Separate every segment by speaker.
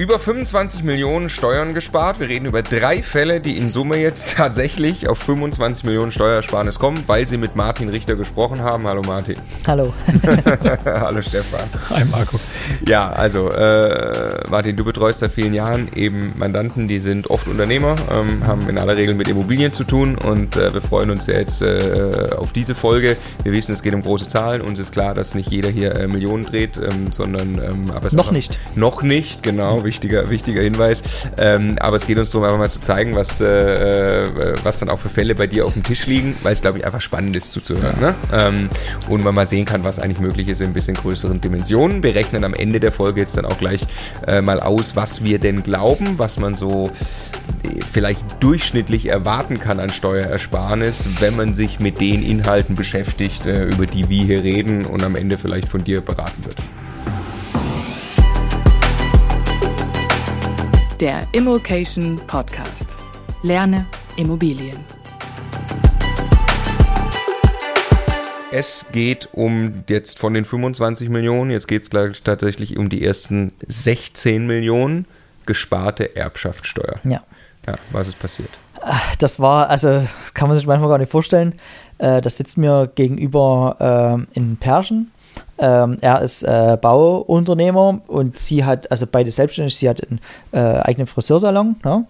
Speaker 1: Über 25 Millionen Steuern gespart. Wir reden über drei Fälle, die in Summe jetzt tatsächlich auf 25 Millionen Steuersparnis kommen, weil sie mit Martin Richter gesprochen haben. Hallo Martin.
Speaker 2: Hallo.
Speaker 1: Hallo Stefan.
Speaker 3: Hi Marco.
Speaker 1: Ja, also äh, Martin, du betreust seit vielen Jahren eben Mandanten, die sind oft Unternehmer, ähm, haben in aller Regel mit Immobilien zu tun und äh, wir freuen uns jetzt äh, auf diese Folge. Wir wissen, es geht um große Zahlen. Uns ist klar, dass nicht jeder hier äh, Millionen dreht, ähm, sondern ähm, aber es
Speaker 2: noch nicht.
Speaker 1: Noch nicht, genau wichtiger, wichtiger Hinweis. Ähm, aber es geht uns darum, einfach mal zu zeigen, was, äh, äh, was dann auch für Fälle bei dir auf dem Tisch liegen, weil es, glaube ich, einfach spannend ist zuzuhören. Ne? Ähm, und man mal sehen kann, was eigentlich möglich ist in ein bisschen größeren Dimensionen. Wir rechnen am Ende der Folge jetzt dann auch gleich äh, mal aus, was wir denn glauben, was man so äh, vielleicht durchschnittlich erwarten kann an Steuerersparnis, wenn man sich mit den Inhalten beschäftigt, äh, über die wir hier reden und am Ende vielleicht von dir beraten wird.
Speaker 4: Der Immokation Podcast. Lerne Immobilien.
Speaker 1: Es geht um jetzt von den 25 Millionen, jetzt geht es tatsächlich um die ersten 16 Millionen gesparte Erbschaftssteuer.
Speaker 2: Ja.
Speaker 1: Ja, was ist passiert?
Speaker 2: Das war, also das kann man sich manchmal gar nicht vorstellen. Äh, das sitzt mir gegenüber äh, in Perschen ähm, er ist äh, Bauunternehmer und sie hat, also beide selbstständig, sie hat einen äh, eigenen Friseursalon. Ne?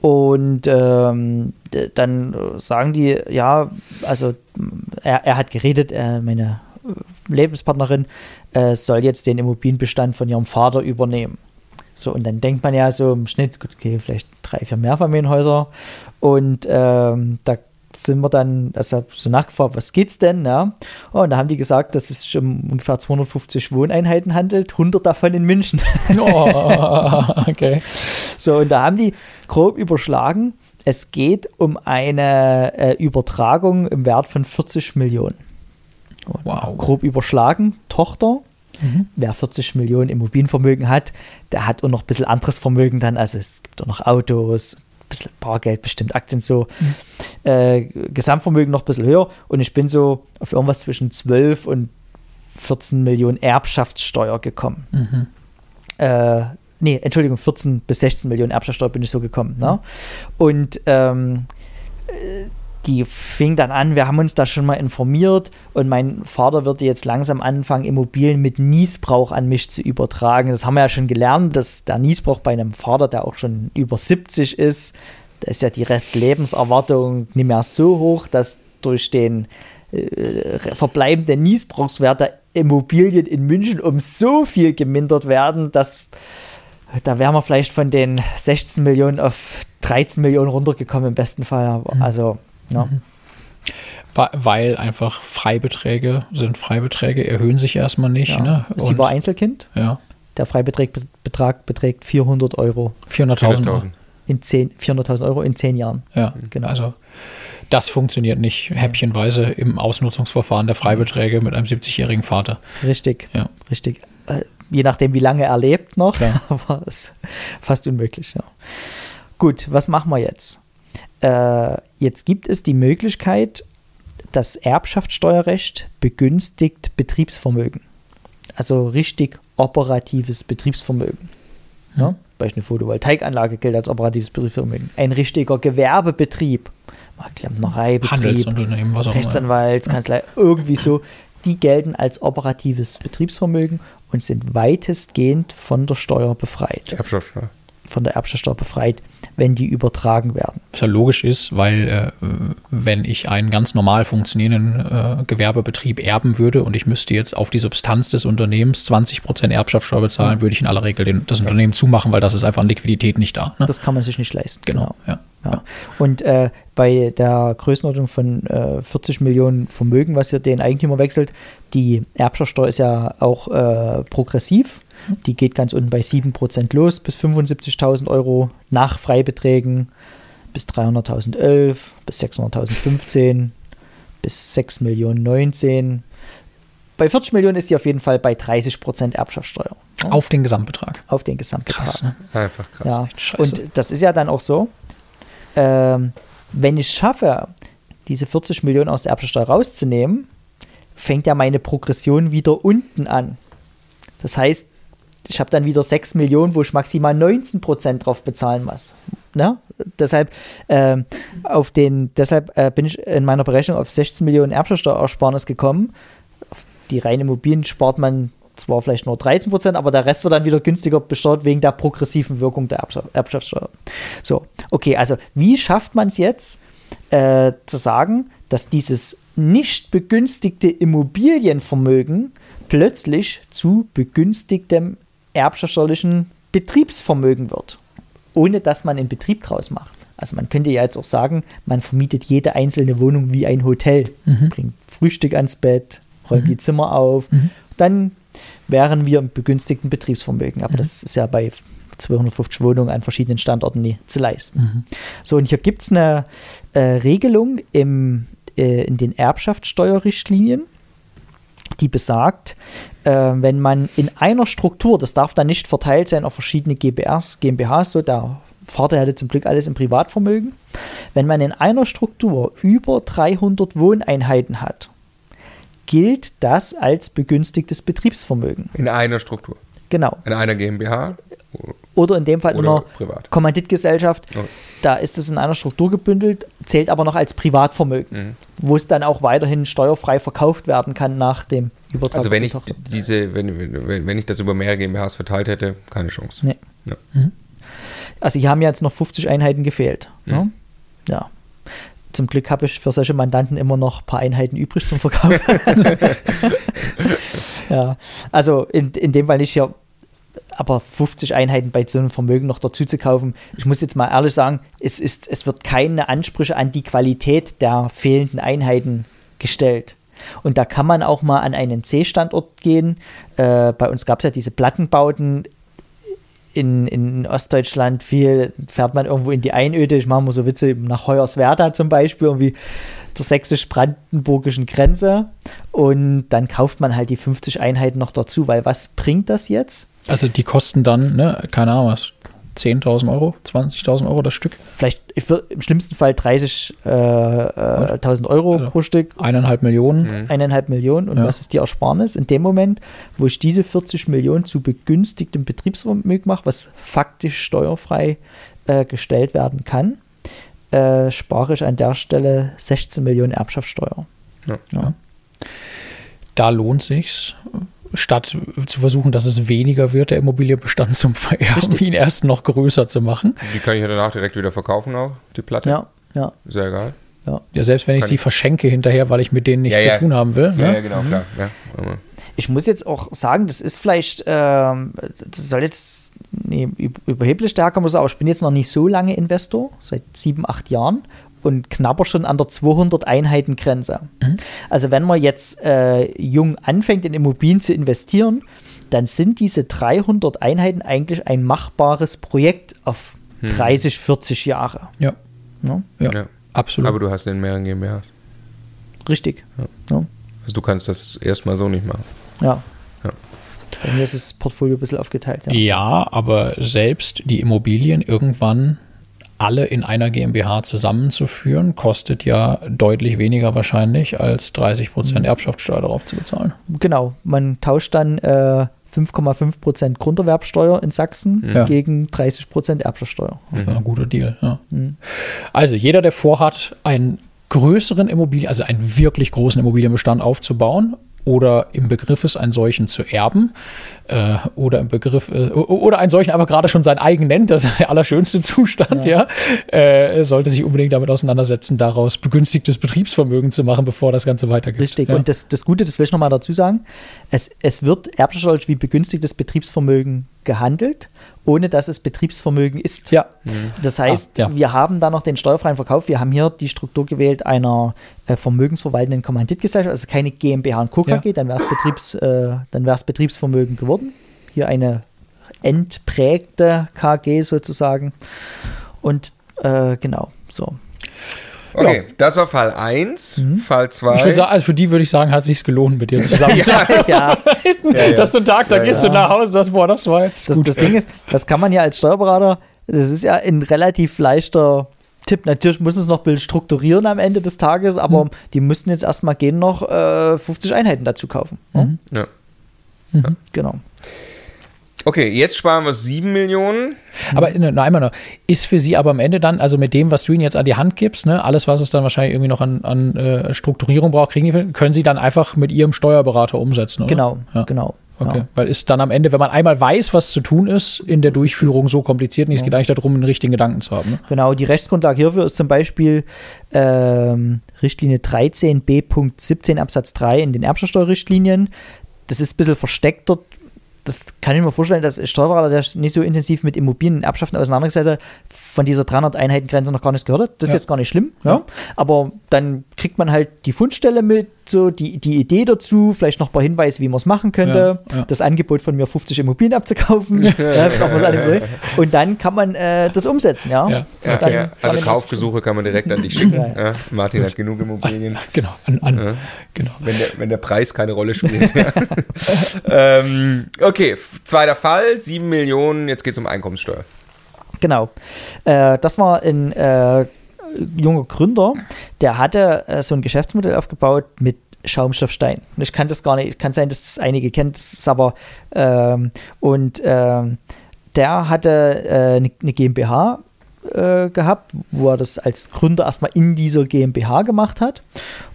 Speaker 2: Und ähm, dann sagen die, ja, also er, er hat geredet, äh, meine Lebenspartnerin äh, soll jetzt den Immobilienbestand von ihrem Vater übernehmen. So, und dann denkt man ja so im Schnitt, gut, okay, vielleicht drei, vier Mehrfamilienhäuser. Und ähm, da sind wir dann, also so nachgefragt, was geht's denn? Ja? Oh, und da haben die gesagt, dass es sich um ungefähr 250 Wohneinheiten handelt, 100 davon in München.
Speaker 3: Oh, okay.
Speaker 2: So, und da haben die grob überschlagen, es geht um eine äh, Übertragung im Wert von 40 Millionen. Und wow. Grob überschlagen, Tochter, Mhm. Wer 40 Millionen Immobilienvermögen hat, der hat auch noch ein bisschen anderes Vermögen dann. Also es gibt auch noch Autos, bisschen Bargeld, bestimmt Aktien so. Mhm. Äh, Gesamtvermögen noch ein bisschen höher und ich bin so auf irgendwas zwischen 12 und 14 Millionen Erbschaftssteuer gekommen. Mhm. Äh, nee, Entschuldigung, 14 bis 16 Millionen Erbschaftssteuer bin ich so gekommen. Ne? Mhm. Und ähm, äh, die fing dann an, wir haben uns da schon mal informiert und mein Vater würde jetzt langsam anfangen, Immobilien mit Niesbrauch an mich zu übertragen. Das haben wir ja schon gelernt, dass der Niesbrauch bei einem Vater, der auch schon über 70 ist, da ist ja die Restlebenserwartung nicht mehr so hoch, dass durch den äh, verbleibenden Niesbrauchswert der Immobilien in München um so viel gemindert werden, dass da wären wir vielleicht von den 16 Millionen auf 13 Millionen runtergekommen im besten Fall. Mhm. Also ja. Mhm.
Speaker 3: Weil einfach Freibeträge sind Freibeträge, erhöhen sich erstmal nicht. Ja. Ne?
Speaker 2: Sie war Einzelkind.
Speaker 3: Ja.
Speaker 2: Der Freibetrag beträgt 400 Euro.
Speaker 3: 400.000 Euro.
Speaker 2: In 400.000 Euro in zehn Jahren.
Speaker 3: Ja, genau. Also das funktioniert nicht häppchenweise im Ausnutzungsverfahren der Freibeträge mit einem 70-jährigen Vater.
Speaker 2: Richtig,
Speaker 3: ja.
Speaker 2: richtig. Äh, je nachdem, wie lange er lebt noch, ja. war es fast unmöglich. Ja. Gut, was machen wir jetzt? Äh, jetzt gibt es die Möglichkeit, das Erbschaftssteuerrecht begünstigt Betriebsvermögen. Also richtig operatives Betriebsvermögen. Mhm. Ja? Beispiel eine Photovoltaikanlage gilt als operatives Betriebsvermögen. Ein richtiger Gewerbebetrieb, Klempnereibetrieb,
Speaker 3: Handelsunternehmen, was auch
Speaker 2: Rechtsanwaltskanzlei, irgendwie so, die gelten als operatives Betriebsvermögen und sind weitestgehend von der Steuer befreit.
Speaker 1: Erbschaftssteuer
Speaker 2: von der Erbschaftssteuer befreit, wenn die übertragen werden.
Speaker 3: Was ja logisch ist, weil äh, wenn ich einen ganz normal funktionierenden äh, Gewerbebetrieb erben würde und ich müsste jetzt auf die Substanz des Unternehmens 20 Prozent Erbschaftssteuer bezahlen, würde ich in aller Regel den, das Unternehmen zumachen, weil das ist einfach an Liquidität nicht da.
Speaker 2: Ne? Das kann man sich nicht leisten.
Speaker 3: Genau,
Speaker 2: genau. Ja. ja. Und äh, bei der Größenordnung von 40 äh, Millionen Vermögen, was ihr den Eigentümer wechselt, die Erbschaftssteuer ist ja auch äh, progressiv. Die geht ganz unten bei 7% los bis 75.000 Euro nach Freibeträgen bis 300.000 11, bis 600.000 15, bis 6 Millionen 19. Bei 40 Millionen ist die auf jeden Fall bei 30% Erbschaftssteuer.
Speaker 3: Auf den Gesamtbetrag.
Speaker 2: Auf den Gesamtbetrag. Krass,
Speaker 1: ne? Einfach krass.
Speaker 2: Ja. Und das ist ja dann auch so, ähm, wenn ich schaffe, diese 40 Millionen aus der Erbschaftssteuer rauszunehmen, fängt ja meine Progression wieder unten an. Das heißt, ich habe dann wieder 6 Millionen, wo ich maximal 19 Prozent drauf bezahlen muss. Ne? Deshalb, äh, auf den, deshalb äh, bin ich in meiner Berechnung auf 16 Millionen Erbschaftssteuerersparnis gekommen. Auf die reine Immobilien spart man zwar vielleicht nur 13 Prozent, aber der Rest wird dann wieder günstiger besteuert wegen der progressiven Wirkung der Erbschaftssteuer. So, okay, also wie schafft man es jetzt äh, zu sagen, dass dieses nicht begünstigte Immobilienvermögen plötzlich zu begünstigtem erbschaftssteuerlichen Betriebsvermögen wird, ohne dass man einen Betrieb draus macht. Also man könnte ja jetzt auch sagen, man vermietet jede einzelne Wohnung wie ein Hotel, mhm. bringt Frühstück ans Bett, räumt mhm. die Zimmer auf, mhm. dann wären wir im begünstigten Betriebsvermögen. Aber mhm. das ist ja bei 250 Wohnungen an verschiedenen Standorten nie zu leisten. Mhm. So, und hier gibt es eine äh, Regelung im, äh, in den Erbschaftssteuerrichtlinien, die besagt, äh, wenn man in einer Struktur, das darf dann nicht verteilt sein auf verschiedene GBRs, GmbHs, so der Vater hatte zum Glück alles im Privatvermögen, wenn man in einer Struktur über 300 Wohneinheiten hat, gilt das als begünstigtes Betriebsvermögen.
Speaker 1: In einer Struktur.
Speaker 2: Genau.
Speaker 1: In einer GmbH.
Speaker 2: Oder in dem Fall in einer Kommanditgesellschaft. Okay. Da ist es in einer Struktur gebündelt, zählt aber noch als Privatvermögen, mhm. wo es dann auch weiterhin steuerfrei verkauft werden kann nach dem Übertrag.
Speaker 1: Also wenn ich diese, wenn, wenn ich das über mehrere GmbHs verteilt hätte, keine Chance. Nee.
Speaker 2: Ja. Mhm. Also hier haben ja jetzt noch 50 Einheiten gefehlt. Mhm. Ne? Ja. Zum Glück habe ich für solche Mandanten immer noch ein paar Einheiten übrig zum Verkauf. ja, also in, in dem Fall nicht hier aber 50 Einheiten bei so einem Vermögen noch dazu zu kaufen, ich muss jetzt mal ehrlich sagen, es, ist, es wird keine Ansprüche an die Qualität der fehlenden Einheiten gestellt. Und da kann man auch mal an einen C-Standort gehen. Äh, bei uns gab es ja diese Plattenbauten in, in Ostdeutschland. Viel fährt man irgendwo in die Einöde. Ich mache mal so Witze nach Hoyerswerda zum Beispiel, irgendwie zur sächsisch-brandenburgischen Grenze. Und dann kauft man halt die 50 Einheiten noch dazu, weil was bringt das jetzt?
Speaker 3: Also die kosten dann, ne, keine Ahnung, was, 10.000 Euro, 20.000 Euro das Stück?
Speaker 2: Vielleicht im schlimmsten Fall 30.000 äh, äh, Euro also pro Stück.
Speaker 3: Eineinhalb Millionen.
Speaker 2: Mhm. Eineinhalb Millionen. Und ja. was ist die Ersparnis? In dem Moment, wo ich diese 40 Millionen zu begünstigtem Betriebsvermögen mache, was faktisch steuerfrei äh, gestellt werden kann, äh, spare ich an der Stelle 16 Millionen Erbschaftssteuer. Ja. Ja.
Speaker 3: Da lohnt sich's statt zu versuchen, dass es weniger wird, der Immobilienbestand zum Vererben, ihn erst noch größer zu machen.
Speaker 1: Die kann ich ja danach direkt wieder verkaufen auch, die Platte.
Speaker 2: Ja, ja.
Speaker 1: Sehr geil.
Speaker 3: Ja. ja, selbst wenn ich kann sie ich verschenke hinterher, weil ich mit denen nichts ja, zu tun haben will.
Speaker 1: Ja, ne? ja genau, mhm. klar. Ja.
Speaker 2: Ich muss jetzt auch sagen, das ist vielleicht, ähm, das soll jetzt nee, überheblich stärker muss, aber ich bin jetzt noch nicht so lange Investor, seit sieben, acht Jahren und knapper schon an der 200 Einheiten Grenze. Mhm. Also wenn man jetzt äh, jung anfängt in Immobilien zu investieren, dann sind diese 300 Einheiten eigentlich ein machbares Projekt auf mhm. 30, 40 Jahre.
Speaker 3: Ja. Ja? ja. ja. absolut.
Speaker 1: Aber du hast in mehreren GmbHs.
Speaker 2: Richtig.
Speaker 1: Ja. Also du kannst das erstmal so nicht machen.
Speaker 2: Ja. Bei mir ist das Portfolio ein bisschen aufgeteilt.
Speaker 3: Ja. ja, aber selbst die Immobilien irgendwann alle in einer GmbH zusammenzuführen, kostet ja deutlich weniger wahrscheinlich, als 30 Prozent mhm. Erbschaftssteuer darauf zu bezahlen.
Speaker 2: Genau, man tauscht dann äh, 5,5 Prozent Grunderwerbsteuer in Sachsen ja. gegen 30 Prozent Erbschaftssteuer.
Speaker 3: Mhm. Ein guter Deal, ja. Mhm. Also jeder, der vorhat, einen größeren Immobilien, also einen wirklich großen Immobilienbestand aufzubauen oder im Begriff ist, einen solchen zu erben äh, oder im Begriff äh, oder einen solchen einfach gerade schon sein eigen nennt, das ist der allerschönste Zustand, ja, ja äh, sollte sich unbedingt damit auseinandersetzen, daraus begünstigtes Betriebsvermögen zu machen, bevor das Ganze weitergeht.
Speaker 2: Richtig,
Speaker 3: ja.
Speaker 2: und das, das Gute, das will ich nochmal dazu sagen, es, es wird erbschaftssteuerlich wie begünstigtes Betriebsvermögen gehandelt ohne dass es Betriebsvermögen ist.
Speaker 3: Ja.
Speaker 2: Mhm. Das heißt, ah, ja. wir haben da noch den steuerfreien Verkauf. Wir haben hier die Struktur gewählt einer äh, vermögensverwaltenden Kommanditgesellschaft, also keine GmbH und Co. KG, ja. dann wäre es Betriebs, äh, Betriebsvermögen geworden. Hier eine entprägte KG sozusagen. Und äh, genau, so.
Speaker 1: Okay, ja. das war Fall 1. Mhm. Fall 2.
Speaker 3: Ich sagen, also für die würde ich sagen, hat es sich gelohnt, mit dir zusammen zu arbeiten. ja. ja. Dass du einen Tag, da gehst du nach Hause, das, boah, das war jetzt
Speaker 2: das, gut. Das Ding ist, das kann man ja als Steuerberater, das ist ja ein relativ leichter Tipp. Natürlich muss es noch Bild strukturieren am Ende des Tages, aber mhm. die müssten jetzt erstmal gehen noch äh, 50 Einheiten dazu kaufen.
Speaker 1: Mhm. Ja.
Speaker 2: Mhm. Genau.
Speaker 1: Okay, jetzt sparen wir 7 Millionen.
Speaker 3: Aber ne, noch einmal noch, ist für Sie aber am Ende dann, also mit dem, was du ihnen jetzt an die Hand gibst, ne, alles, was es dann wahrscheinlich irgendwie noch an, an äh, Strukturierung braucht, kriegen die, können Sie dann einfach mit Ihrem Steuerberater umsetzen, oder?
Speaker 2: Genau,
Speaker 3: Ja.
Speaker 2: genau.
Speaker 3: Okay,
Speaker 2: Ja.
Speaker 3: weil ist dann am Ende, wenn man einmal weiß, was zu tun ist, in der Durchführung so kompliziert nicht. Es geht eigentlich darum, einen richtigen Gedanken zu haben. Ne?
Speaker 2: Genau, die Rechtsgrundlage hierfür ist zum Beispiel ähm, Richtlinie 13b.17 Absatz 3 in den Erbschaftssteuerrichtlinien. Das ist ein bisschen versteckt dort. Das kann ich mir vorstellen, dass ein Steuerberater, der sich nicht so intensiv mit Immobilien und Erbschaften auseinandergesetzt hat, von dieser 300-Einheiten-Grenze noch gar nichts gehört hat. Das ist
Speaker 3: Ja.
Speaker 2: jetzt gar nicht schlimm. Ja. Aber dann kriegt man halt die Fundstelle mit, so die, die Idee dazu, vielleicht noch ein paar Hinweise, wie man es machen könnte.
Speaker 3: Ja, ja.
Speaker 2: Das Angebot von mir, 50 Immobilien abzukaufen. ja, anderes. und dann kann man äh, das umsetzen. Ja.
Speaker 3: Ja.
Speaker 2: Das
Speaker 1: Ja,
Speaker 2: dann
Speaker 1: ja. Also Kaufgesuche kann man direkt an dich schicken.
Speaker 2: Ja,
Speaker 1: Ja, Martin hat genug Immobilien.
Speaker 3: Genau, an, an,
Speaker 1: Ja.
Speaker 3: genau.
Speaker 1: Wenn der, wenn der Preis keine Rolle spielt. ja. ähm, okay, f- zweiter Fall, 7 Millionen, jetzt geht es um Einkommenssteuer.
Speaker 2: Genau. Äh, das war ein äh, junger Gründer, der hatte äh, so ein Geschäftsmodell aufgebaut mit Schaumstoffstein. Ich kann das gar nicht, kann sein, dass das einige kennt, das ist aber ähm, und ähm, der hatte äh, eine, eine GmbH äh, gehabt, wo er das als Gründer erstmal in dieser GmbH gemacht hat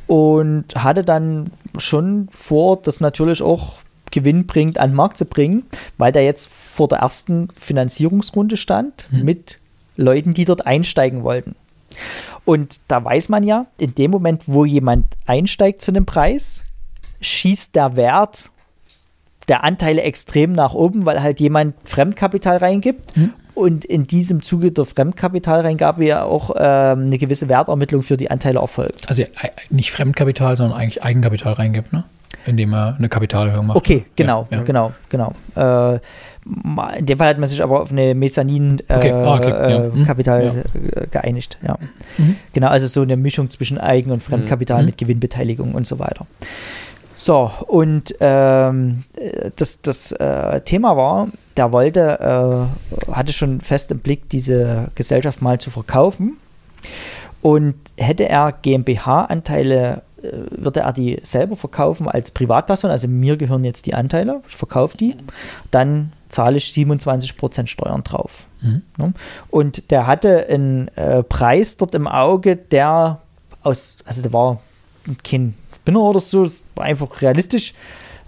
Speaker 2: und hatte dann schon vor, das natürlich auch gewinnbringend an den Markt zu bringen, weil der jetzt vor der ersten Finanzierungsrunde stand mit Leuten, die dort einsteigen wollten. Und da weiß man ja, in dem Moment, wo jemand einsteigt zu einem Preis, schießt der Wert der Anteile extrem nach oben, weil halt jemand Fremdkapital reingibt und in diesem Zuge der Fremdkapitalreingabe ja auch ähm, eine gewisse Wertermittlung für die Anteile erfolgt.
Speaker 3: Also äh, nicht Fremdkapital, sondern eigentlich Eigenkapital reingibt, ne? Indem er eine Kapitalerhöhung macht.
Speaker 2: Okay, genau,
Speaker 3: Ja, ja.
Speaker 2: genau, genau. Äh, in dem Fall hat man sich aber auf eine Mezzanin äh,
Speaker 3: Okay, ah, okay, ja.
Speaker 2: äh,
Speaker 3: Mhm.
Speaker 2: Äh, geeinigt. Ja.
Speaker 3: Mhm.
Speaker 2: Genau, also so eine Mischung zwischen Eigen- und Fremdkapital
Speaker 3: Mhm.
Speaker 2: mit Gewinnbeteiligung und so weiter. So, und ähm, äh, das, das äh, Thema war, der wollte, äh, hatte schon fest im Blick, diese Gesellschaft mal zu verkaufen. Und hätte er GmbH-Anteile, würde er die selber verkaufen als Privatperson, also mir gehören jetzt die Anteile, ich verkaufe die, dann zahle ich 27% Steuern drauf.
Speaker 3: Mhm.
Speaker 2: Ne? Und der hatte einen äh, Preis dort im Auge, der aus, also der war kein Spinner oder so, es war einfach realistisch,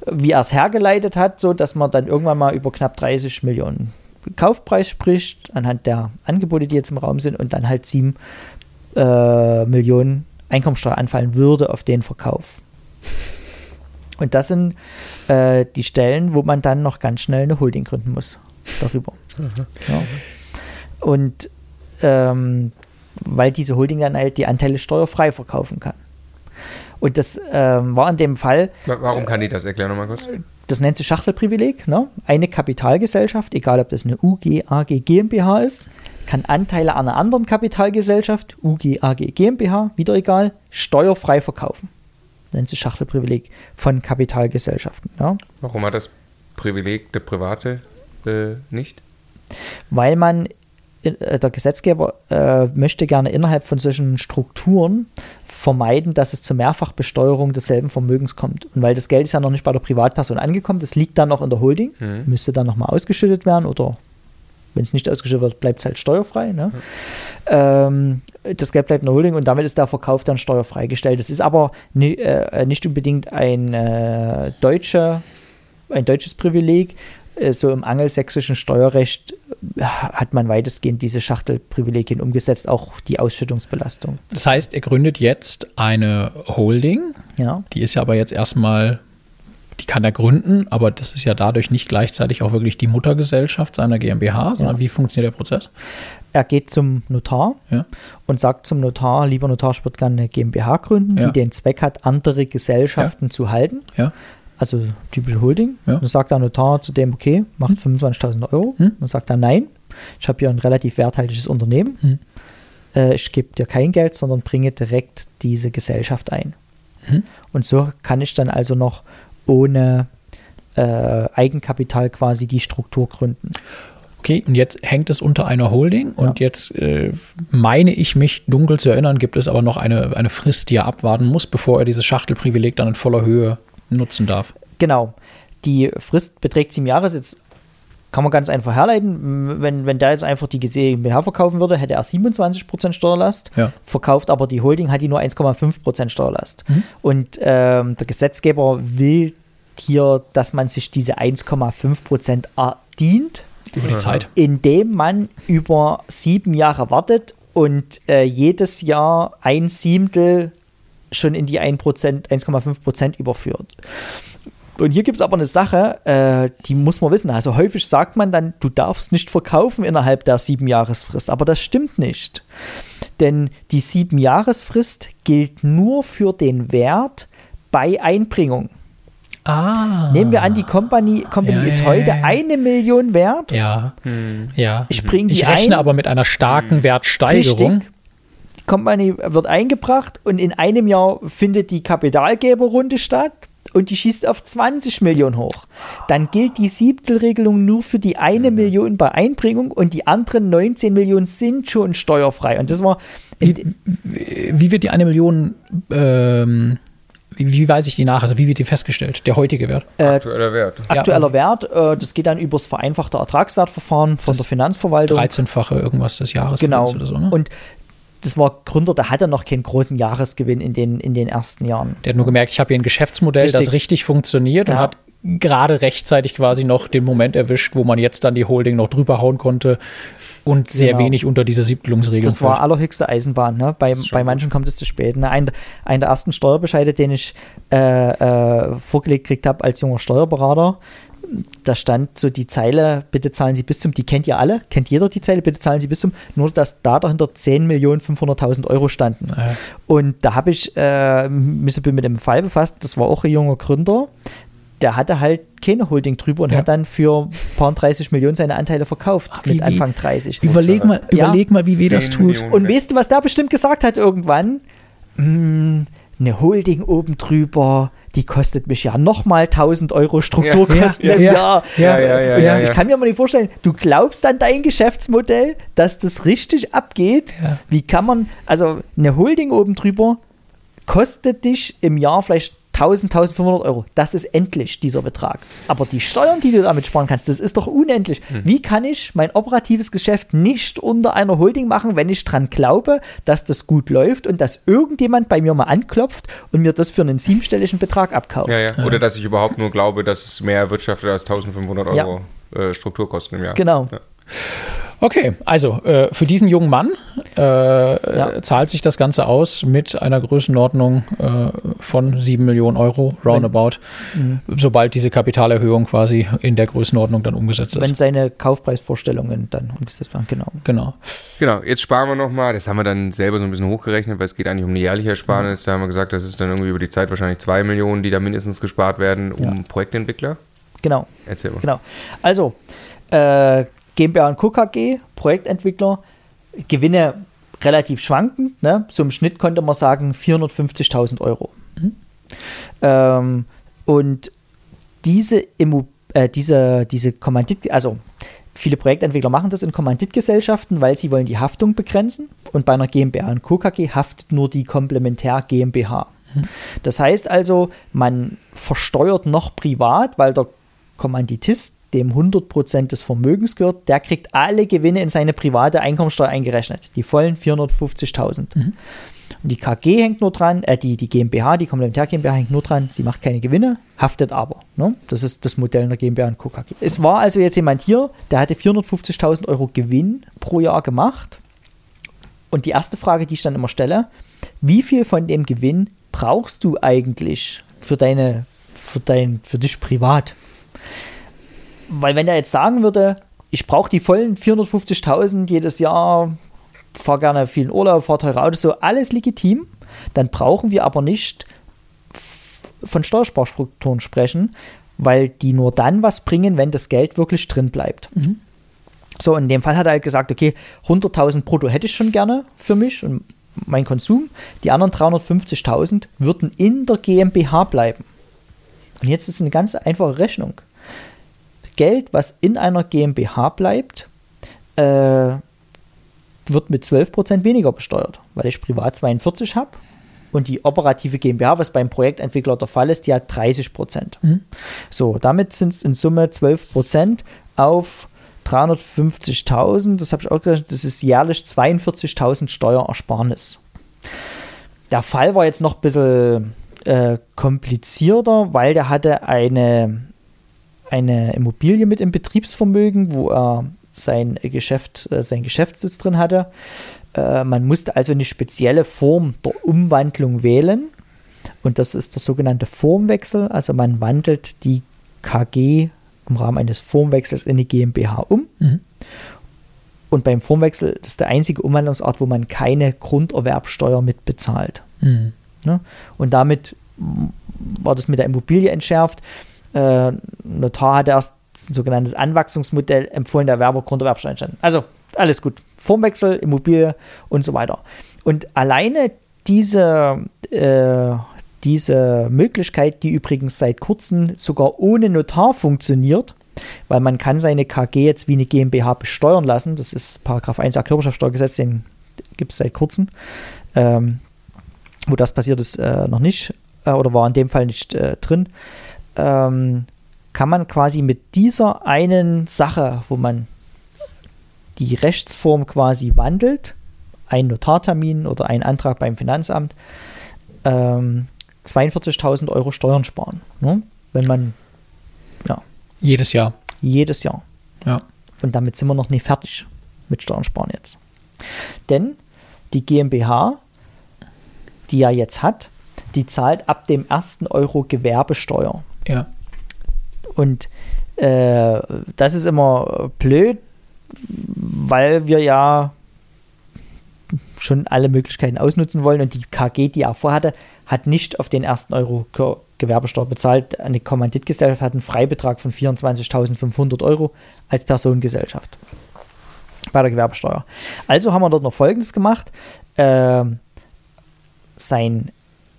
Speaker 2: wie er es hergeleitet hat, so dass man dann irgendwann mal über knapp 30 Millionen Kaufpreis spricht, anhand der Angebote, die jetzt im Raum sind, und dann halt 7 äh, Millionen Einkommensteuer anfallen würde auf den Verkauf. Und das sind äh, die Stellen, wo man dann noch ganz schnell eine Holding gründen muss darüber. Ja. Und ähm, weil diese Holding dann halt die Anteile steuerfrei verkaufen kann. Und das ähm, war in dem Fall,
Speaker 1: Wa- Warum kann die das? Erklär nochmal kurz.
Speaker 2: das nennt sich Schachtelprivileg. Ne? Eine Kapitalgesellschaft, egal ob das eine UG, AG, GmbH ist, kann Anteile einer anderen Kapitalgesellschaft, UG, AG, GmbH, wieder egal, steuerfrei verkaufen. Das nennt sich Schachtelprivileg von Kapitalgesellschaften. Ja?
Speaker 1: Warum hat das Privileg der Private äh, nicht?
Speaker 2: weil man äh, der Gesetzgeber äh, möchte gerne innerhalb von solchen Strukturen vermeiden, dass es zur Mehrfachbesteuerung desselben Vermögens kommt. Und weil das Geld ist ja noch nicht bei der Privatperson angekommen, das liegt dann noch in der Holding,
Speaker 1: Mhm.
Speaker 2: müsste dann nochmal ausgeschüttet werden oder wenn es nicht ausgeschüttet wird, bleibt es halt steuerfrei. Ne? Ähm, das Geld bleibt in der Holding und damit ist der Verkauf dann steuerfrei gestellt. Das ist aber ni äh, nicht unbedingt ein, äh, deutsche, ein deutsches Privileg. Äh, So im angelsächsischen Steuerrecht äh, hat man weitestgehend diese Schachtelprivilegien umgesetzt, auch die Ausschüttungsbelastung.
Speaker 3: Das heißt, er gründet jetzt eine Holding,
Speaker 2: Ja.
Speaker 3: die ist ja aber jetzt erstmal, die kann er gründen, aber das ist ja dadurch nicht gleichzeitig auch wirklich die Muttergesellschaft seiner GmbH, sondern
Speaker 2: Ja.
Speaker 3: wie funktioniert der Prozess?
Speaker 2: Er geht zum Notar
Speaker 3: Ja.
Speaker 2: und sagt zum Notar, lieber Notar, ich würde gerne eine GmbH gründen,
Speaker 3: Ja.
Speaker 2: die den Zweck hat, andere Gesellschaften zu halten. Also typische Holding.
Speaker 3: Ja.
Speaker 2: Dann sagt der Notar zu dem, okay, macht 25.000 Euro.
Speaker 3: Hm.
Speaker 2: Dann sagt er, nein, ich habe hier ein relativ werthaltiges Unternehmen.
Speaker 3: Hm.
Speaker 2: Äh, ich gebe dir kein Geld, sondern bringe direkt diese Gesellschaft ein.
Speaker 3: Hm.
Speaker 2: Und so kann ich dann also noch ohne äh, Eigenkapital quasi die Struktur gründen.
Speaker 3: Okay, und jetzt hängt es unter einer Holding und
Speaker 2: Ja.
Speaker 3: jetzt äh, meine ich mich dunkel zu erinnern, gibt es aber noch eine, eine Frist, die er abwarten muss, bevor er dieses Schachtelprivileg dann in voller Höhe nutzen darf.
Speaker 2: Genau. Die Frist beträgt sieben Jahre, ist jetzt kann man ganz einfach herleiten. Wenn, wenn der jetzt einfach die GmbH verkaufen würde, hätte er 27% Steuerlast.
Speaker 3: Ja.
Speaker 2: Verkauft aber die Holding, hat die nur 1,5% Steuerlast. Und ähm, der Gesetzgeber will hier, dass man sich diese 1,5% erdient,
Speaker 3: Über die Zeit.
Speaker 2: indem man über sieben Jahre wartet und äh, jedes Jahr ein Siebtel schon in die 1%, 1,5% überführt. Und hier gibt es aber eine Sache, äh, die muss man wissen. Also häufig sagt man dann, du darfst nicht verkaufen innerhalb der sieben Jahresfrist. Aber das stimmt nicht. Denn die sieben Jahresfrist gilt nur für den Wert bei Einbringung.
Speaker 3: Ah.
Speaker 2: Nehmen wir an, die Company, Company
Speaker 3: Ja,
Speaker 2: ist heute
Speaker 3: ja, ja.
Speaker 2: eine Million wert.
Speaker 3: Ja. Ja.
Speaker 2: Ich bringe die
Speaker 3: Ich rechne
Speaker 2: ein.
Speaker 3: aber mit einer starken Wertsteigerung.
Speaker 2: Richtig. Die Company wird eingebracht und in einem Jahr findet die Kapitalgeberrunde statt und die schießt auf 20 Millionen hoch. Dann gilt die Siebtelregelung nur für die eine Million bei Einbringung und die anderen 19 Millionen sind schon steuerfrei. Und das war in,
Speaker 3: Wie wird die eine Million, ähm, wie, wie weise ich die nach? Also wie wird die festgestellt? Der heutige Wert?
Speaker 1: Aktueller Wert.
Speaker 2: aktueller Wert. Äh, das geht dann übers vereinfachte Ertragswertverfahren von
Speaker 3: Das
Speaker 2: der Finanzverwaltung.
Speaker 3: 13-fache irgendwas des Jahres
Speaker 2: Genau.
Speaker 3: oder so, ne?
Speaker 2: Und das war Gründer, der hatte noch keinen großen Jahresgewinn in den, in den ersten Jahren.
Speaker 3: Der hat nur gemerkt, ich habe hier ein Geschäftsmodell, das
Speaker 2: Richtig.
Speaker 3: richtig funktioniert und
Speaker 2: Ja.
Speaker 3: hat gerade rechtzeitig quasi noch den Moment erwischt, wo man jetzt dann die Holding noch drüber hauen konnte und sehr
Speaker 2: Genau.
Speaker 3: wenig unter diese Siebtelungsregelung
Speaker 2: Das war
Speaker 3: fällt.
Speaker 2: allerhöchste Eisenbahn. Ne? Bei, bei manchen kommt es zu spät. Ne? Ein, ein der ersten Steuerbescheide, den ich äh, äh, vorgelegt gekriegt habe als junger Steuerberater, da stand so die Zeile, bitte zahlen Sie bis zum, die kennt ihr alle, kennt jeder die Zeile, bitte zahlen Sie bis zum, nur dass da dahinter 10.500.000 Euro standen.
Speaker 3: Ja.
Speaker 2: Und da habe ich äh, mich so mit dem Fall befasst, das war auch ein junger Gründer, der hatte halt keine Holding drüber und
Speaker 3: Ja.
Speaker 2: hat dann für ein paar 30 Millionen seine Anteile verkauft,
Speaker 3: Ach, wie-
Speaker 2: mit Anfang 30.
Speaker 3: Überleg mal,
Speaker 2: Ja.
Speaker 3: überleg mal, wie weh das
Speaker 1: 10
Speaker 3: tut.
Speaker 1: Millionen.
Speaker 2: Und weißt du, was der bestimmt gesagt hat irgendwann? Hm, eine Holding oben drüber, die kostet mich ja nochmal 1000 Euro Strukturkosten
Speaker 3: Ja, ja,
Speaker 2: im
Speaker 3: ja.
Speaker 2: Jahr.
Speaker 3: Ja,
Speaker 1: ja, ja,
Speaker 2: Und ich
Speaker 1: ja.
Speaker 2: kann mir mal nicht vorstellen, du glaubst an dein Geschäftsmodell, dass das richtig abgeht. Wie kann man, also eine Holding oben drüber kostet dich im Jahr vielleicht 1000, 1500 Euro. Das ist endlich, dieser Betrag. Aber die Steuern, die du damit sparen kannst, das ist doch unendlich. Wie kann ich mein operatives Geschäft nicht unter einer Holding machen, wenn ich dran glaube, dass das gut läuft und dass irgendjemand bei mir mal anklopft und mir das für einen siebenstelligen Betrag abkauft?
Speaker 1: Ja, ja. Oder dass ich überhaupt nur glaube, dass es mehr erwirtschaftet als 1500
Speaker 2: Ja.
Speaker 1: Euro äh, Strukturkosten im Jahr.
Speaker 2: Genau.
Speaker 1: Ja.
Speaker 3: Okay, also äh, für diesen jungen Mann äh,
Speaker 2: Ja.
Speaker 3: äh, zahlt sich das Ganze aus mit einer Größenordnung äh, von 7 Millionen Euro, roundabout,
Speaker 2: Mhm.
Speaker 3: sobald diese Kapitalerhöhung quasi in der Größenordnung dann umgesetzt ist.
Speaker 2: Wenn seine Kaufpreisvorstellungen dann umgesetzt werden, genau.
Speaker 3: genau.
Speaker 1: Genau, jetzt sparen wir nochmal. Das haben wir dann selber so ein bisschen hochgerechnet, weil es geht eigentlich um eine jährliche Ersparnis. Da haben wir gesagt, das ist dann irgendwie über die Zeit wahrscheinlich 2 Millionen, die da mindestens gespart werden, um Projektentwickler.
Speaker 2: Genau.
Speaker 1: Erzähl mal.
Speaker 2: Genau. Also, äh, GmbH und Co. KG, Projektentwickler, Gewinne relativ schwankend. Ne? So im Schnitt konnte man sagen 450.000 Euro. Ähm, und diese, Immo äh, diese, diese Kommandit, also viele Projektentwickler machen das in Kommanditgesellschaften, weil sie wollen die Haftung begrenzen. Und bei einer GmbH und Co. KG haftet nur die Komplementär GmbH. Das heißt also, man versteuert noch privat, weil der Kommanditist, dem 100% des Vermögens gehört, der kriegt alle Gewinne in seine private Einkommensteuer eingerechnet. Die vollen 450.000. Und die KG hängt nur dran, äh, die, die GmbH, die Komplementär GmbH hängt nur dran, sie macht keine Gewinne, haftet aber. Ne? Das ist das Modell in der GmbH und Co. KG. Es war also jetzt jemand hier, der hatte 450.000 Euro Gewinn pro Jahr gemacht. Und die erste Frage, die ich dann immer stelle, wie viel von dem Gewinn brauchst du eigentlich für deine, für dein, für dich privat? Weil wenn er jetzt sagen würde, ich brauche die vollen 450.000 jedes Jahr, fahre gerne vielen Urlaub, fahre teure Autos, so alles legitim, dann brauchen wir aber nicht von Steuersparstrukturen sprechen, weil die nur dann was bringen, wenn das Geld wirklich drin bleibt. So, in dem Fall hat er halt gesagt, okay, 100.000 brutto hätte ich schon gerne für mich und mein Konsum. Die anderen 350.000 würden in der GmbH bleiben. Und jetzt ist eine ganz einfache Rechnung. Geld, was in einer GmbH bleibt, äh, wird mit 12% weniger besteuert, weil ich privat 42 habe und die operative GmbH, was beim Projektentwickler der Fall ist, die hat 30%. So, damit sind es in Summe 12% auf 350.000, das habe ich auch gerechnet, das ist jährlich 42.000 Steuerersparnis. Der Fall war jetzt noch ein bisschen äh, komplizierter, weil der hatte eine, eine Immobilie mit im Betriebsvermögen, wo er sein Geschäft, äh, sein Geschäftssitz drin hatte. Äh, man musste also eine spezielle Form der Umwandlung wählen. Und das ist der sogenannte Formwechsel. Also man wandelt die KG im Rahmen eines Formwechsels in die GmbH um. Mhm. Und beim Formwechsel ist der einzige Umwandlungsart, wo man keine Grunderwerbsteuer mitbezahlt. Mhm. Ne? Und damit war das mit der Immobilie entschärft. Äh, Notar hat erst ein sogenanntes Anwachsungsmodell empfohlen, der Werber Grunderwerbsteuer entstanden. Also alles gut. Formwechsel, Immobilie und so weiter. Und alleine diese, äh, diese Möglichkeit, die übrigens seit kurzem sogar ohne Notar funktioniert, weil man kann seine KG jetzt wie eine GmbH besteuern lassen. Das ist Paragraph 1 der Körperschaftsteuergesetz, den gibt es seit kurzem. Ähm, wo das passiert ist, äh, noch nicht äh, oder war in dem Fall nicht äh, drin. Ähm, kann man quasi mit dieser einen Sache, wo man die Rechtsform quasi wandelt, einen Notartermin oder einen Antrag beim Finanzamt, ähm, 42.000 Euro Steuern sparen. Ne? Wenn man, ja.
Speaker 3: Jedes Jahr.
Speaker 2: Jedes Jahr.
Speaker 3: Ja.
Speaker 2: Und damit sind wir noch nicht fertig mit Steuern sparen jetzt. Denn die GmbH, die er jetzt hat, die zahlt ab dem ersten Euro Gewerbesteuer.
Speaker 3: Ja.
Speaker 2: Und äh, das ist immer blöd, weil wir ja schon alle Möglichkeiten ausnutzen wollen und die KG, die er vorhatte, hat nicht auf den ersten Euro Gewerbesteuer bezahlt. Eine Kommanditgesellschaft hat einen Freibetrag von 24.500 Euro als Personengesellschaft bei der Gewerbesteuer. Also haben wir dort noch Folgendes gemacht. Äh, sein,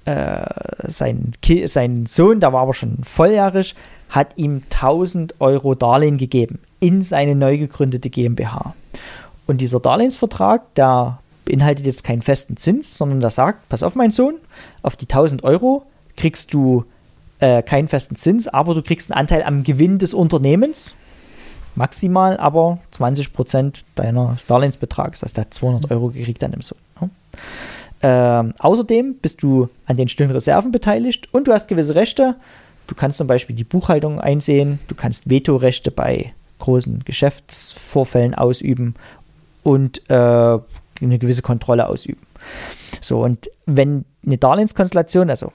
Speaker 2: äh, sein, sein Sohn, der war aber schon volljährig, hat ihm 1000 Euro Darlehen gegeben in seine neu gegründete GmbH. Und dieser Darlehensvertrag, der beinhaltet jetzt keinen festen Zins, sondern der sagt, pass auf mein Sohn, auf die 1000 Euro kriegst du äh, keinen festen Zins, aber du kriegst einen Anteil am Gewinn des Unternehmens, maximal aber 20 Prozent deines Darlehensbetrags. Heißt, der hat 200 Euro gekriegt dann im Sohn. Ne? Ähm, außerdem bist du an den stillen Reserven beteiligt und du hast gewisse Rechte. Du kannst zum Beispiel die Buchhaltung einsehen, du kannst Vetorechte bei großen Geschäftsvorfällen ausüben und äh, eine gewisse Kontrolle ausüben. So, und wenn eine Darlehenskonstellation, also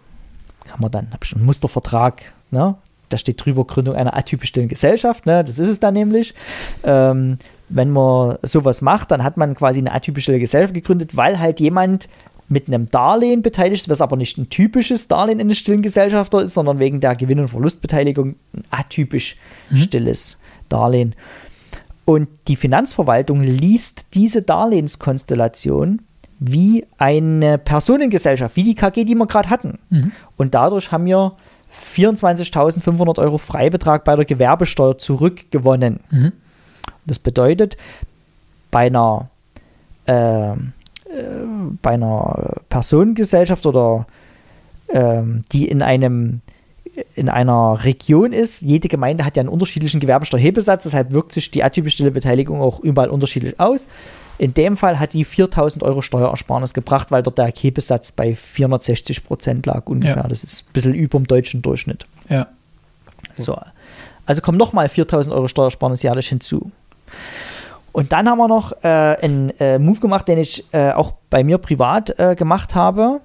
Speaker 2: haben wir dann, habe ich einen Mustervertrag, ne? da steht drüber Gründung einer atypischen Gesellschaft, ne? das ist es dann nämlich. Ähm, wenn man sowas macht, dann hat man quasi eine atypische Gesellschaft gegründet, weil halt jemand mit einem Darlehen beteiligt ist, was aber nicht ein typisches Darlehen in der stillen Gesellschafter ist, sondern wegen der Gewinn- und Verlustbeteiligung ein atypisch mhm. stilles Darlehen. Und die Finanzverwaltung liest diese Darlehenskonstellation wie eine Personengesellschaft, wie die KG, die wir gerade hatten. Mhm. Und dadurch haben wir 24.500 Euro Freibetrag bei der Gewerbesteuer zurückgewonnen. Mhm. Das bedeutet, bei einer, äh, bei einer Personengesellschaft oder äh, die in einem in einer Region ist, jede Gemeinde hat ja einen unterschiedlichen Gewerbesteuerhebesatz, deshalb wirkt sich die atypische Beteiligung auch überall unterschiedlich aus. In dem Fall hat die 4000 Euro Steuerersparnis gebracht, weil dort der Hebesatz bei 460 Prozent lag ungefähr. Ja. Das ist ein bisschen über dem deutschen Durchschnitt.
Speaker 3: Ja.
Speaker 2: So. Also kommen nochmal 4000 Euro Steuersparnis jährlich hinzu. Und dann haben wir noch äh, einen äh, Move gemacht, den ich äh, auch bei mir privat äh, gemacht habe.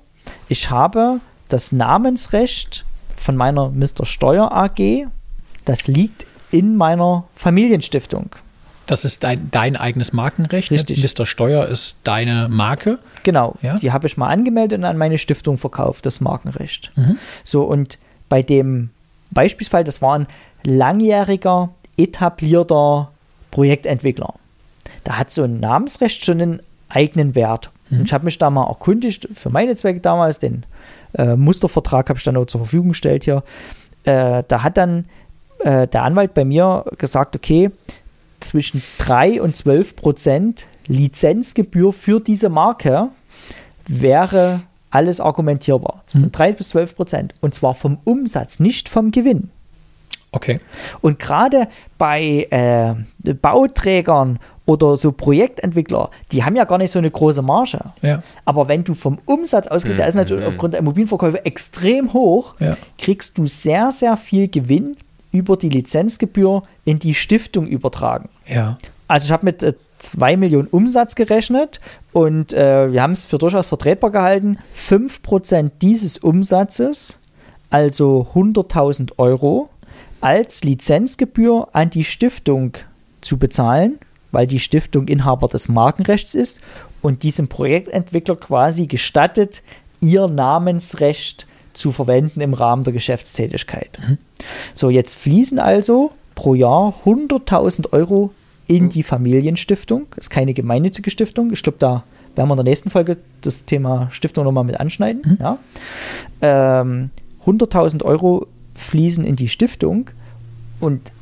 Speaker 2: Ich habe das Namensrecht von meiner Mr. Steuer AG, das liegt in meiner Familienstiftung.
Speaker 3: Das ist dein, dein eigenes Markenrecht.
Speaker 2: Ne? Richtig.
Speaker 3: Mr. Steuer ist deine Marke.
Speaker 2: Genau. Ja? Die habe ich mal angemeldet und an meine Stiftung verkauft, das Markenrecht. Mhm. So, und bei dem Beispielsfall, das war ein langjähriger, etablierter Projektentwickler. Da hat so ein Namensrecht schon einen eigenen Wert. Mhm. Und ich habe mich da mal erkundigt, für meine Zwecke damals, den äh, Mustervertrag habe ich dann auch zur Verfügung gestellt hier. Äh, da hat dann äh, der Anwalt bei mir gesagt, okay, zwischen 3 und 12 Prozent Lizenzgebühr für diese Marke wäre alles argumentierbar. Von mhm. 3 bis 12 Prozent. Und zwar vom Umsatz, nicht vom Gewinn.
Speaker 3: Okay.
Speaker 2: Und gerade bei äh, Bauträgern oder so Projektentwickler, die haben ja gar nicht so eine große Marge.
Speaker 3: Ja.
Speaker 2: Aber wenn du vom Umsatz ausgehst, der ist natürlich aufgrund der Immobilienverkäufe extrem hoch,
Speaker 3: Ja.
Speaker 2: kriegst du sehr, sehr viel Gewinn über die Lizenzgebühr in die Stiftung übertragen.
Speaker 3: Ja.
Speaker 2: Also ich habe mit äh, 2 Millionen Umsatz gerechnet und äh, wir haben es für durchaus vertretbar gehalten. 5% dieses Umsatzes, also 100.000 Euro, als Lizenzgebühr an die Stiftung zu bezahlen, weil die Stiftung Inhaber des Markenrechts ist und diesem Projektentwickler quasi gestattet, ihr Namensrecht zu verwenden im Rahmen der Geschäftstätigkeit. So, jetzt fließen also pro Jahr 100.000 Euro in die Familienstiftung. Ist keine gemeinnützige Stiftung. Ich glaube, da werden wir in der nächsten Folge das Thema Stiftung nochmal mit anschneiden. Ja. Ähm, 100.000 Euro fließen in die Stiftung und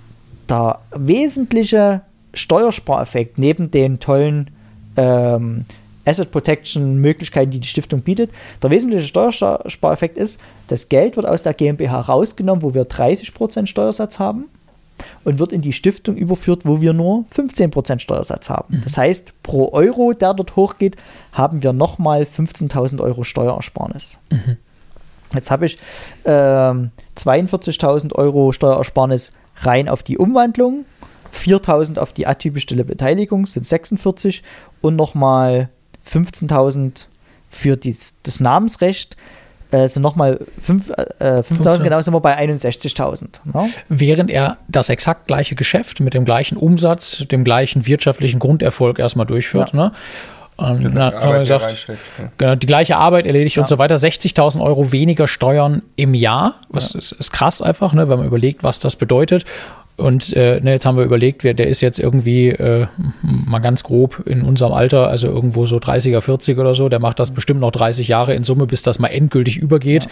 Speaker 2: der wesentliche Steuerspareffekt neben den tollen ähm, Asset Protection Möglichkeiten, die die Stiftung bietet, der wesentliche Steuerspareffekt ist, das Geld wird aus der GmbH rausgenommen, wo wir 30% Steuersatz haben und wird in die Stiftung überführt, wo wir nur 15% Steuersatz haben. Das heißt, pro Euro, der dort hochgeht, haben wir nochmal 15.000 Euro Steuerersparnis. Jetzt habe ich ähm, 42.000 Euro Steuerersparnis rein auf die Umwandlung, 4.000 auf die atypisch stille Beteiligung, sind 46 und nochmal 15.000 für die, das Namensrecht, äh, sind nochmal fünf- äh, 5.000,
Speaker 3: 15.
Speaker 2: genau sind wir bei 61.000. Ja?
Speaker 3: Während er das exakt gleiche Geschäft mit dem gleichen Umsatz, dem gleichen wirtschaftlichen Grunderfolg erstmal durchführt. Ne? Und dann hat man
Speaker 1: Arbeit, die
Speaker 3: gesagt,
Speaker 1: ja.
Speaker 3: Genau, die gleiche Arbeit erledigt und so weiter. 60.000 Euro weniger Steuern im Jahr. Das ist, ist krass einfach, ne, wenn man überlegt, was das bedeutet. Und äh, ne, jetzt haben wir überlegt, wer, der ist jetzt irgendwie äh, mal ganz grob in unserem Alter, also irgendwo so 30er, 40 oder so, der macht das bestimmt noch 30 Jahre in Summe, bis das mal endgültig übergeht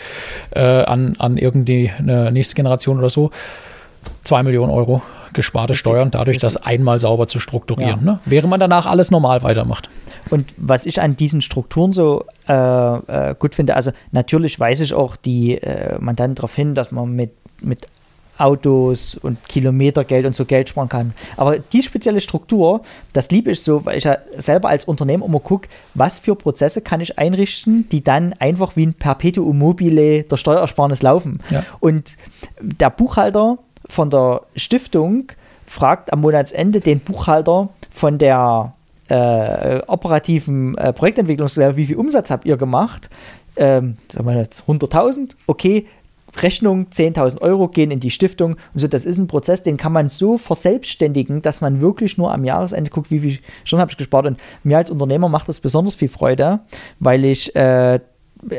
Speaker 3: äh, an, an irgendwie eine nächste Generation oder so. Zwei Millionen Euro gesparte Steuern, dadurch das einmal sauber zu strukturieren. Ne? Während man danach alles normal weitermacht.
Speaker 2: Und was ich an diesen Strukturen so äh, äh, gut finde, also natürlich weise ich auch die äh, Mandanten darauf hin, dass man mit, mit Autos und Kilometergeld und so Geld sparen kann. Aber die spezielle Struktur, das liebe ich so, weil ich ja selber als Unternehmen immer gucke, was für Prozesse kann ich einrichten, die dann einfach wie ein Perpetuum mobile der Steuersparnis laufen.
Speaker 3: Ja.
Speaker 2: Und der Buchhalter von der Stiftung fragt am Monatsende den Buchhalter von der äh, operativen äh, Projektentwicklungsgesellschaft, wie viel Umsatz habt ihr gemacht? Ähm, sagen wir jetzt 100.000, okay, Rechnung 10.000 Euro gehen in die Stiftung und so, das ist ein Prozess, den kann man so verselbstständigen, dass man wirklich nur am Jahresende guckt, wie viel Stunden habe ich gespart und mir als Unternehmer macht das besonders viel Freude, weil ich äh,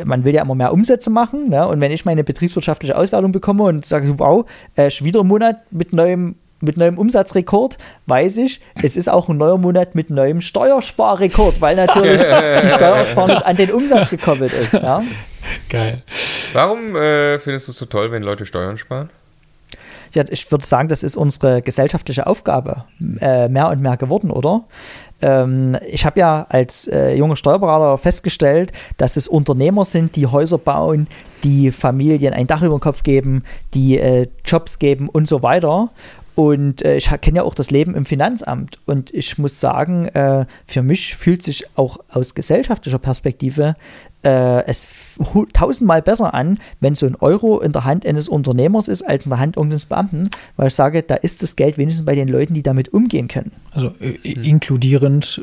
Speaker 2: man will ja immer mehr Umsätze machen. Ne? Und wenn ich meine betriebswirtschaftliche Auswertung bekomme und sage, wow, äh, wieder ein Monat mit neuem, mit neuem Umsatzrekord, weiß ich, es ist auch ein neuer Monat mit neuem Steuersparrekord, weil natürlich die Steuersparnis an den Umsatz gekoppelt ist. Ja?
Speaker 3: Geil.
Speaker 1: Warum äh, findest du es so toll, wenn Leute Steuern sparen?
Speaker 2: Ja, ich würde sagen, das ist unsere gesellschaftliche Aufgabe äh, mehr und mehr geworden, oder? Ähm, ich habe ja als äh, junger Steuerberater festgestellt, dass es Unternehmer sind, die Häuser bauen, die Familien ein Dach über den Kopf geben, die äh, Jobs geben und so weiter. Und äh, ich kenne ja auch das Leben im Finanzamt. Und ich muss sagen, äh, für mich fühlt sich auch aus gesellschaftlicher Perspektive äh, es tausendmal besser an, wenn so ein Euro in der Hand eines Unternehmers ist, als in der Hand irgendeines Beamten, weil ich sage, da ist das Geld wenigstens bei den Leuten, die damit umgehen können.
Speaker 3: Also äh, inkludierend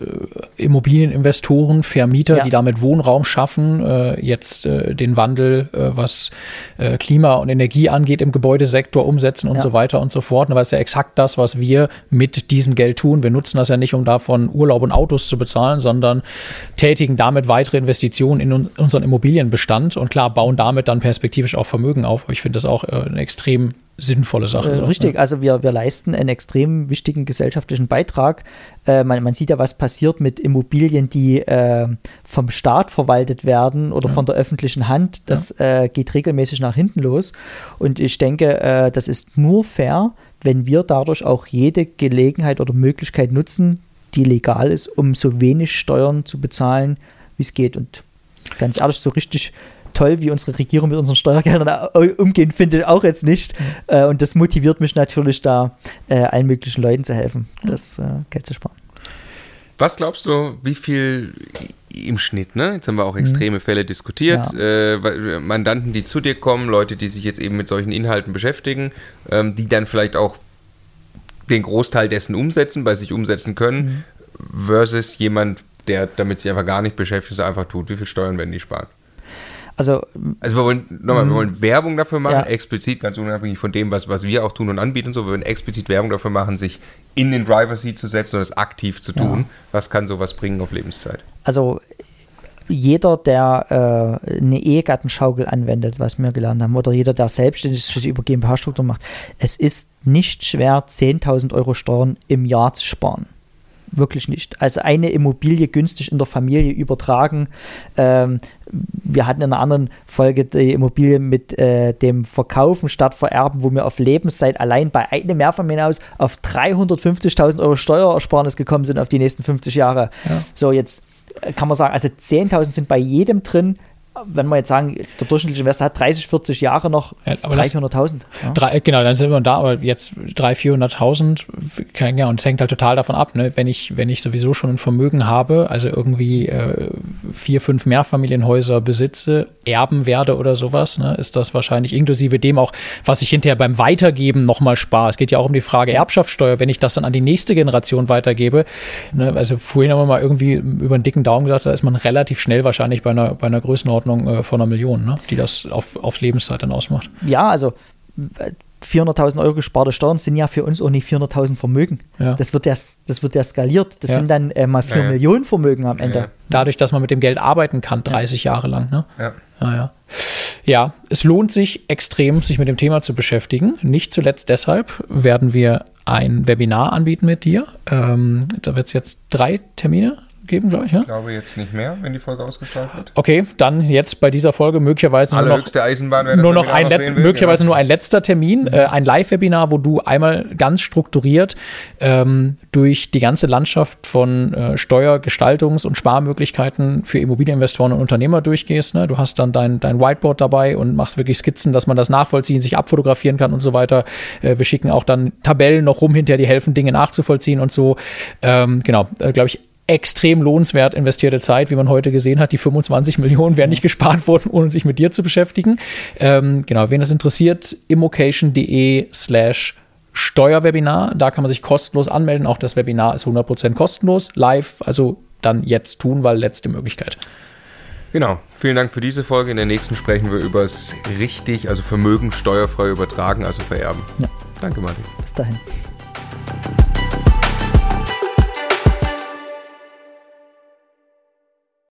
Speaker 3: äh, Immobilieninvestoren, Vermieter,
Speaker 2: Ja.
Speaker 3: die damit Wohnraum schaffen, äh, jetzt äh, den Wandel, äh, was äh, Klima und Energie angeht, im Gebäudesektor umsetzen und
Speaker 2: Ja.
Speaker 3: so weiter und so fort. Weil es ja exakt das, was wir mit diesem Geld tun. Wir nutzen das ja nicht, um davon Urlaub und Autos zu bezahlen, sondern tätigen damit weitere Investitionen in un unseren Immobilienbestand und klar, bauen damit dann perspektivisch auch Vermögen auf. Ich finde das auch äh, eine extrem sinnvolle Sache.
Speaker 2: Äh, richtig,
Speaker 3: ja.
Speaker 2: also wir, wir leisten einen extrem wichtigen gesellschaftlichen Beitrag. Äh, man, man sieht ja, was passiert mit Immobilien, die äh, vom Staat verwaltet werden oder von der öffentlichen Hand. Das äh, geht regelmäßig nach hinten los. Und ich denke, äh, das ist nur fair, wenn wir dadurch auch jede Gelegenheit oder Möglichkeit nutzen, die legal ist, um so wenig Steuern zu bezahlen, wie es geht. Und ganz ehrlich, so richtig toll, wie unsere Regierung mit unseren Steuergeldern umgehen, finde ich auch jetzt nicht. Mhm. und das motiviert mich natürlich da, allen möglichen Leuten zu helfen, das Geld zu sparen.
Speaker 1: Was glaubst du, wie viel im Schnitt, ne? Jetzt haben wir auch mhm. extreme mhm. Fälle diskutiert. Ja. Äh, Mandanten, die zu dir kommen, Leute, die sich jetzt eben mit solchen Inhalten beschäftigen, ähm, die dann vielleicht auch den Großteil dessen umsetzen, bei sich umsetzen können, mhm. versus jemand, der damit sich einfach gar nicht beschäftigt, so einfach tut. Wie viel Steuern werden die sparen?
Speaker 2: Also,
Speaker 1: also wir wollen nochmal, wir mhm. wollen Werbung dafür machen, ja. explizit, ganz unabhängig von dem, was, was wir auch tun und anbieten und so. Wir wollen explizit Werbung dafür machen, sich in den Driver Seat zu setzen und das aktiv zu tun. Ja. Was kann sowas bringen auf Lebenszeit?
Speaker 2: Also jeder, der äh, eine Ehegattenschaukel anwendet, was wir gelernt haben, oder jeder, der selbstständig sich über GmbH-Struktur macht, es ist nicht schwer, 10.000 Euro Steuern im Jahr zu sparen. Wirklich nicht. Also eine Immobilie günstig in der Familie übertragen. Ähm, wir hatten in einer anderen Folge die Immobilie mit äh, dem Verkaufen statt Vererben, wo wir auf Lebenszeit allein bei einem Mehrfamilienhaus auf 350.000 Euro Steuerersparnis gekommen sind auf die nächsten 50 Jahre. Ja. So, jetzt kann man sagen, also 10.000 sind bei jedem drin wenn wir jetzt sagen, der durchschnittliche Investor hat 30, 40 Jahre noch ja, 300.000.
Speaker 3: Ja. Genau, dann sind wir da, aber jetzt 300.000, 400.000, ja, und es hängt halt total davon ab, ne? wenn, ich, wenn ich sowieso schon ein Vermögen habe, also irgendwie äh, vier, fünf Mehrfamilienhäuser besitze, erben werde oder sowas, ne? ist das wahrscheinlich inklusive dem auch, was ich hinterher beim Weitergeben nochmal spare. Es geht ja auch um die Frage Erbschaftssteuer, wenn ich das dann an die nächste Generation weitergebe. Ne? Also vorhin haben wir mal irgendwie über einen dicken Daumen gesagt, da ist man relativ schnell wahrscheinlich bei einer, bei einer Größenordnung Größenordnung äh, von einer Million, ne? die das auf, auf Lebenszeit dann ausmacht.
Speaker 2: Ja, also 400.000 Euro gesparte Steuern sind ja für uns auch nicht 400.000 Vermögen. Ja. Das, wird ja, das wird ja skaliert. Das ja. sind dann äh, mal 4 ja, Millionen Vermögen am Ende.
Speaker 3: Dadurch, dass man mit dem Geld arbeiten kann, 30 Jahre lang. Ne? Ja. Ja, ja. es lohnt sich extrem, sich mit dem Thema zu beschäftigen. Nicht zuletzt deshalb werden wir ein Webinar anbieten mit dir. Ähm, da wird es jetzt drei Termine geben, glaube ich. Ja?
Speaker 1: Ich glaube jetzt nicht mehr, wenn die Folge ausgestrahlt wird.
Speaker 3: Okay, dann jetzt bei dieser Folge möglicherweise
Speaker 1: nur noch,
Speaker 3: Eisenbahn, nur noch ein will, möglicherweise ja. nur ein letzter Termin, mhm. äh, ein Live-Webinar, wo du einmal ganz strukturiert ähm, durch die ganze Landschaft von äh, Steuergestaltungs- und Sparmöglichkeiten für Immobilieninvestoren und Unternehmer durchgehst. Ne? Du hast dann dein, dein Whiteboard dabei und machst wirklich Skizzen, dass man das nachvollziehen, sich abfotografieren kann und so weiter. Äh, wir schicken auch dann Tabellen noch rum, hinterher die helfen, Dinge nachzuvollziehen und so. Ähm, genau, äh, glaube ich, extrem lohnenswert investierte Zeit, wie man heute gesehen hat. Die 25 Millionen wären nicht gespart worden, ohne sich mit dir zu beschäftigen. Ähm, genau, wen das interessiert, immocation.de slash Steuerwebinar. Da kann man sich kostenlos anmelden. Auch das Webinar ist 100% kostenlos, live. Also dann jetzt tun, weil letzte Möglichkeit.
Speaker 1: Genau. Vielen Dank für diese Folge. In der nächsten sprechen wir über das richtig, also Vermögen steuerfrei übertragen, also vererben. Ja. Danke, Martin.
Speaker 2: Bis dahin.